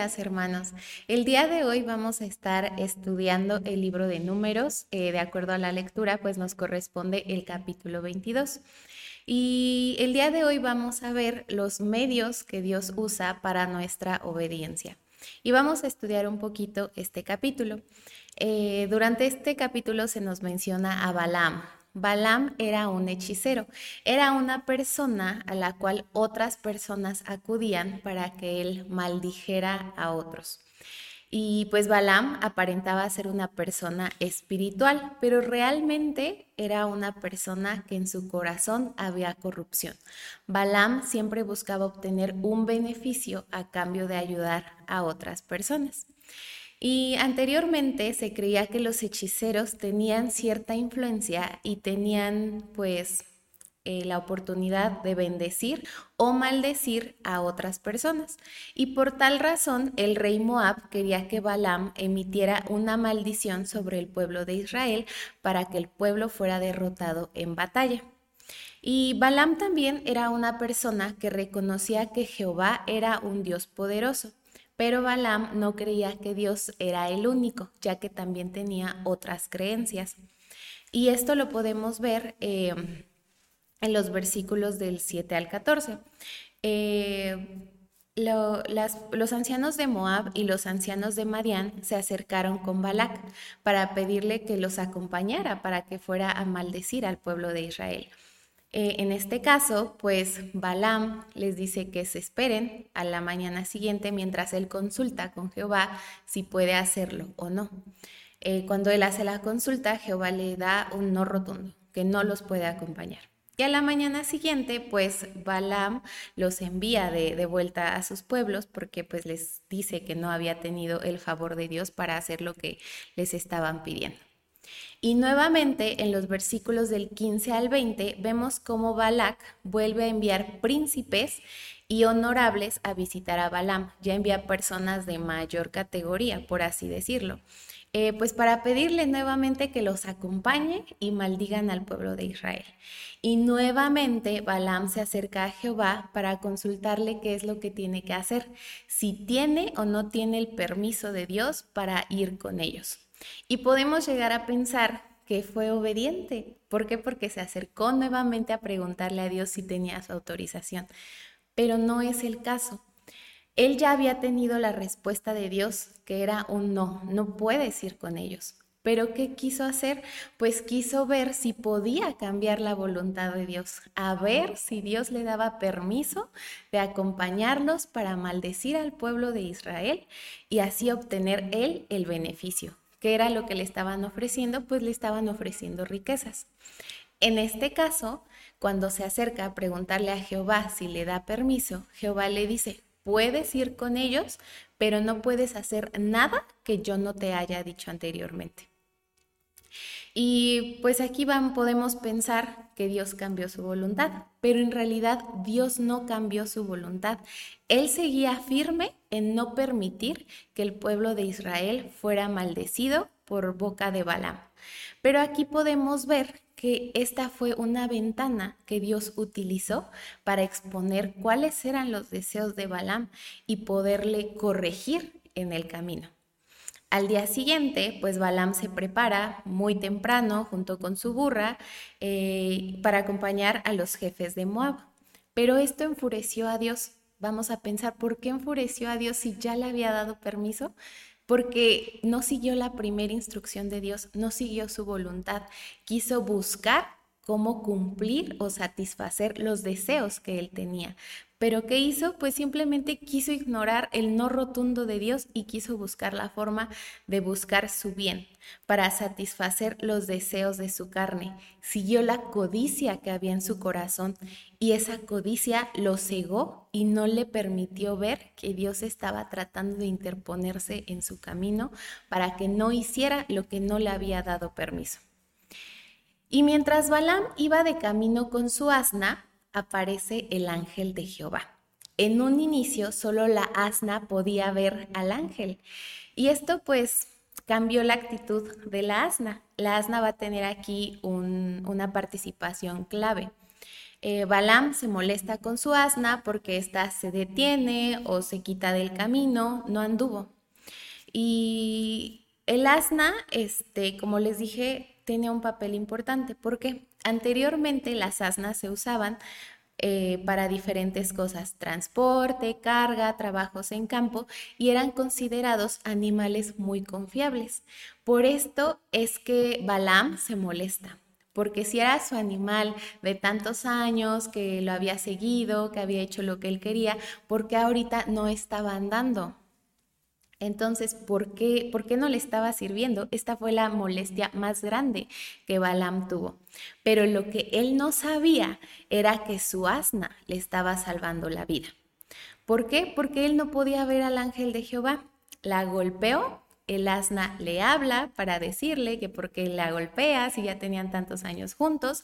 días, hermanos. El día de hoy vamos a estar estudiando el libro de números. Eh, de acuerdo a la lectura, pues nos corresponde el capítulo 22. Y el día de hoy vamos a ver los medios que Dios usa para nuestra obediencia. Y vamos a estudiar un poquito este capítulo. Eh, durante este capítulo se nos menciona a Balaam. Balaam era un hechicero, era una persona a la cual otras personas acudían para que él maldijera a otros. Y pues Balaam aparentaba ser una persona espiritual, pero realmente era una persona que en su corazón había corrupción. Balaam siempre buscaba obtener un beneficio a cambio de ayudar a otras personas. Y anteriormente se creía que los hechiceros tenían cierta influencia y tenían pues eh, la oportunidad de bendecir o maldecir a otras personas. Y por tal razón el rey Moab quería que Balaam emitiera una maldición sobre el pueblo de Israel para que el pueblo fuera derrotado en batalla. Y Balaam también era una persona que reconocía que Jehová era un Dios poderoso pero Balaam no creía que Dios era el único, ya que también tenía otras creencias. Y esto lo podemos ver eh, en los versículos del 7 al 14. Eh, los ancianos de Moab y los ancianos de Madián se acercaron con Balac para pedirle que los acompañara para que fuera a maldecir al pueblo de Israel. Eh, en este caso, pues Balaam les dice que se esperen a la mañana siguiente mientras él consulta con Jehová si puede hacerlo o no. Eh, cuando él hace la consulta, Jehová le da un no rotundo, que no los puede acompañar. Y a la mañana siguiente, pues Balaam los envía de, de, vuelta a sus pueblos porque pues les dice que no había tenido el favor de Dios para hacer lo que les estaban pidiendo. Y nuevamente en los versículos del 15 al 20 vemos cómo Balak vuelve a enviar príncipes y honorables a visitar a Balaam. Ya envía personas de mayor categoría, por así decirlo. Eh, pues para pedirle nuevamente que los acompañe y maldigan al pueblo de Israel. Y nuevamente Balaam se acerca a Jehová para consultarle qué es lo que tiene que hacer, si tiene o no tiene el permiso de Dios para ir con ellos. Y podemos llegar a pensar que fue obediente. ¿Por qué? Porque se acercó nuevamente a preguntarle a Dios si tenía su autorización. Pero no es el caso. Él ya había tenido la respuesta de Dios, que era un no, no puedes ir con ellos. Pero ¿qué quiso hacer? Pues quiso ver si podía cambiar la voluntad de Dios, a ver si Dios le daba permiso de acompañarlos para maldecir al pueblo de Israel y así obtener él el beneficio. ¿Qué era lo que le estaban ofreciendo? Pues le estaban ofreciendo riquezas. En este caso, cuando se acerca a preguntarle a Jehová si le da permiso, Jehová le dice, puedes ir con ellos, pero no puedes hacer nada que yo no te haya dicho anteriormente. Y pues aquí van, podemos pensar que Dios cambió su voluntad, pero en realidad Dios no cambió su voluntad. Él seguía firme en no permitir que el pueblo de Israel fuera maldecido por boca de Balaam. Pero aquí podemos ver que esta fue una ventana que Dios utilizó para exponer cuáles eran los deseos de Balaam y poderle corregir en el camino. Al día siguiente, pues Balaam se prepara muy temprano junto con su burra eh, para acompañar a los jefes de Moab. Pero esto enfureció a Dios. Vamos a pensar, ¿por qué enfureció a Dios si ya le había dado permiso? Porque no siguió la primera instrucción de Dios, no siguió su voluntad, quiso buscar cómo cumplir o satisfacer los deseos que él tenía. Pero ¿qué hizo? Pues simplemente quiso ignorar el no rotundo de Dios y quiso buscar la forma de buscar su bien para satisfacer los deseos de su carne. Siguió la codicia que había en su corazón y esa codicia lo cegó y no le permitió ver que Dios estaba tratando de interponerse en su camino para que no hiciera lo que no le había dado permiso. Y mientras Balaam iba de camino con su asna, aparece el ángel de Jehová. En un inicio solo la asna podía ver al ángel y esto pues cambió la actitud de la asna. La asna va a tener aquí una participación clave. Eh, Balaam se molesta con su asna porque ésta se detiene o se quita del camino, no anduvo. Y el asna, este, como les dije, tiene un papel importante porque anteriormente las asnas se usaban eh, para diferentes cosas, transporte, carga, trabajos en campo, y eran considerados animales muy confiables. Por esto es que Balaam se molesta, porque si era su animal de tantos años, que lo había seguido, que había hecho lo que él quería, porque ahorita no estaba andando? Entonces, ¿por qué, ¿por qué no le estaba sirviendo? Esta fue la molestia más grande que Balaam tuvo. Pero lo que él no sabía era que su asna le estaba salvando la vida. ¿Por qué? Porque él no podía ver al ángel de Jehová. La golpeó, el asna le habla para decirle que porque la golpea si ya tenían tantos años juntos.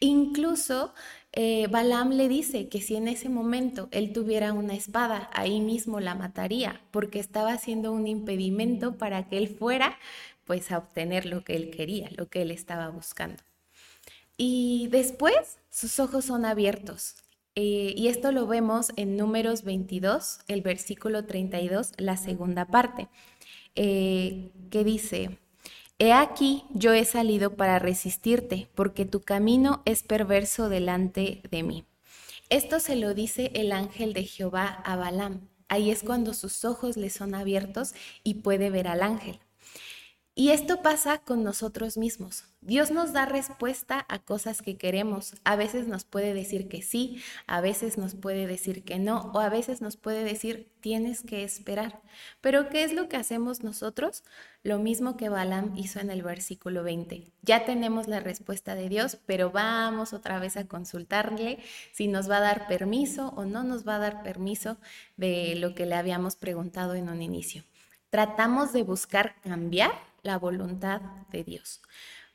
Incluso eh, Balaam le dice que si en ese momento él tuviera una espada, ahí mismo la mataría, porque estaba haciendo un impedimento para que él fuera pues a obtener lo que él quería, lo que él estaba buscando. Y después sus ojos son abiertos. Eh, y esto lo vemos en números 22, el versículo 32, la segunda parte, eh, que dice, He aquí yo he salido para resistirte, porque tu camino es perverso delante de mí. Esto se lo dice el ángel de Jehová a Balaam. Ahí es cuando sus ojos le son abiertos y puede ver al ángel. Y esto pasa con nosotros mismos. Dios nos da respuesta a cosas que queremos. A veces nos puede decir que sí, a veces nos puede decir que no, o a veces nos puede decir tienes que esperar. Pero ¿qué es lo que hacemos nosotros? Lo mismo que Balaam hizo en el versículo 20. Ya tenemos la respuesta de Dios, pero vamos otra vez a consultarle si nos va a dar permiso o no nos va a dar permiso de lo que le habíamos preguntado en un inicio. Tratamos de buscar cambiar la voluntad de Dios.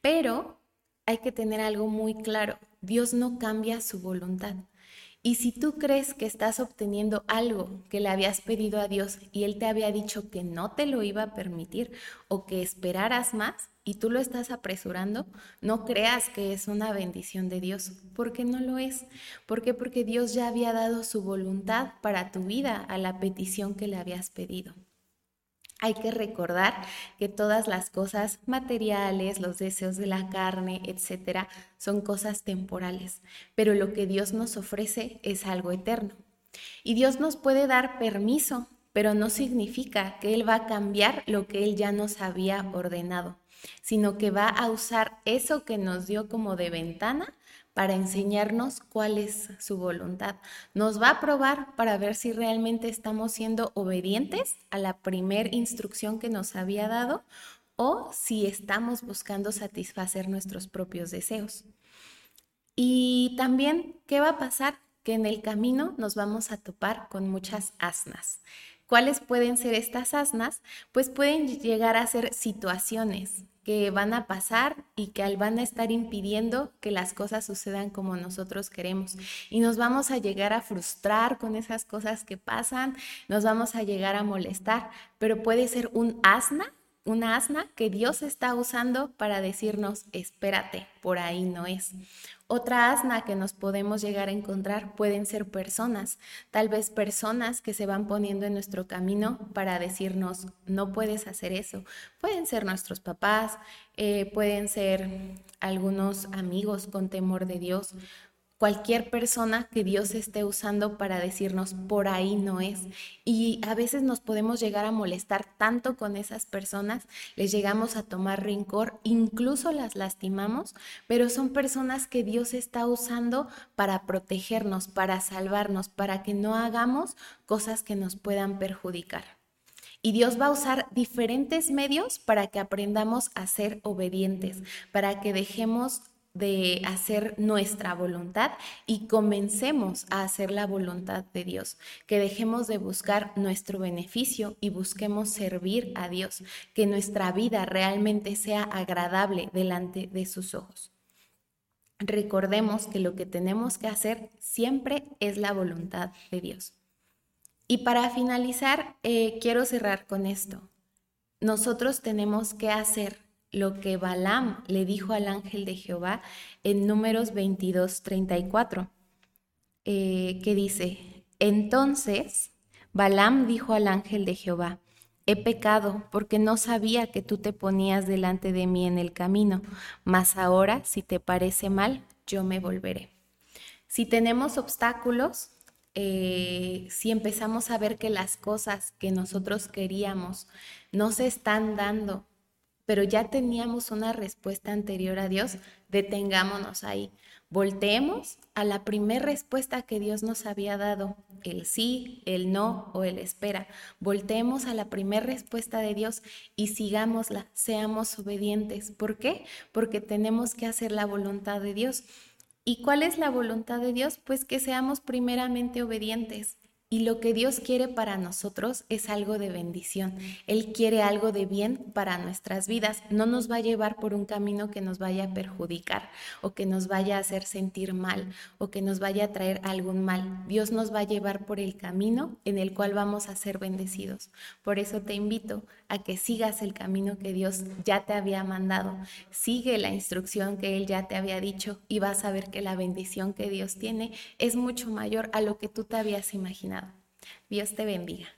Pero hay que tener algo muy claro, Dios no cambia su voluntad. Y si tú crees que estás obteniendo algo que le habías pedido a Dios y Él te había dicho que no te lo iba a permitir o que esperaras más y tú lo estás apresurando, no creas que es una bendición de Dios, porque no lo es. ¿Por qué? Porque Dios ya había dado su voluntad para tu vida a la petición que le habías pedido. Hay que recordar que todas las cosas materiales, los deseos de la carne, etcétera, son cosas temporales, pero lo que Dios nos ofrece es algo eterno. Y Dios nos puede dar permiso, pero no significa que Él va a cambiar lo que Él ya nos había ordenado, sino que va a usar eso que nos dio como de ventana para enseñarnos cuál es su voluntad. Nos va a probar para ver si realmente estamos siendo obedientes a la primer instrucción que nos había dado o si estamos buscando satisfacer nuestros propios deseos. Y también, ¿qué va a pasar? Que en el camino nos vamos a topar con muchas asnas. ¿Cuáles pueden ser estas asnas? Pues pueden llegar a ser situaciones, que van a pasar y que van a estar impidiendo que las cosas sucedan como nosotros queremos. Y nos vamos a llegar a frustrar con esas cosas que pasan, nos vamos a llegar a molestar, pero puede ser un asna una asna que Dios está usando para decirnos, espérate, por ahí no es. Otra asna que nos podemos llegar a encontrar pueden ser personas, tal vez personas que se van poniendo en nuestro camino para decirnos, no puedes hacer eso. Pueden ser nuestros papás, eh, pueden ser algunos amigos con temor de Dios, cualquier persona que Dios esté usando para decirnos por ahí no es. Y a veces nos podemos llegar a molestar tanto con esas personas, les llegamos a tomar rencor, incluso las lastimamos, pero son personas que Dios está usando para protegernos, para salvarnos, para que no hagamos cosas que nos puedan perjudicar. Y Dios va a usar diferentes medios para que aprendamos a ser obedientes, para que dejemos de hacer nuestra voluntad y comencemos a hacer la voluntad de Dios, que dejemos de buscar nuestro beneficio y busquemos servir a Dios, que nuestra vida realmente sea agradable delante de sus ojos. Recordemos que lo que tenemos que hacer siempre es la voluntad de Dios. Y para finalizar, eh, quiero cerrar con esto. Nosotros tenemos que hacer lo que Balaam le dijo al ángel de Jehová en números 22, 34. eh, que dice, entonces Balaam dijo al ángel de Jehová, He pecado porque no sabía que tú te ponías delante de mí en el camino, mas ahora, si te parece mal, yo me volveré. Si tenemos obstáculos, eh, si empezamos a ver que las cosas que nosotros queríamos no se están dando, pero ya teníamos una respuesta anterior a Dios, detengámonos ahí. Volteemos a la primera respuesta que Dios nos había dado, el sí, el no o el espera. Volteemos a la primera respuesta de Dios y sigámosla, seamos obedientes. ¿Por qué? Porque tenemos que hacer la voluntad de Dios. ¿Y cuál es la voluntad de Dios? Pues que seamos primeramente obedientes. Y lo que Dios quiere para nosotros es algo de bendición. Él quiere algo de bien para nuestras vidas. No nos va a llevar por un camino que nos vaya a perjudicar o que nos vaya a hacer sentir mal o que nos vaya a traer algún mal. Dios nos va a llevar por el camino en el cual vamos a ser bendecidos. Por eso te invito a que sigas el camino que Dios ya te había mandado. Sigue la instrucción que Él ya te había dicho y vas a ver que la bendición que Dios tiene es mucho mayor a lo que tú te habías imaginado. Dios te bendiga.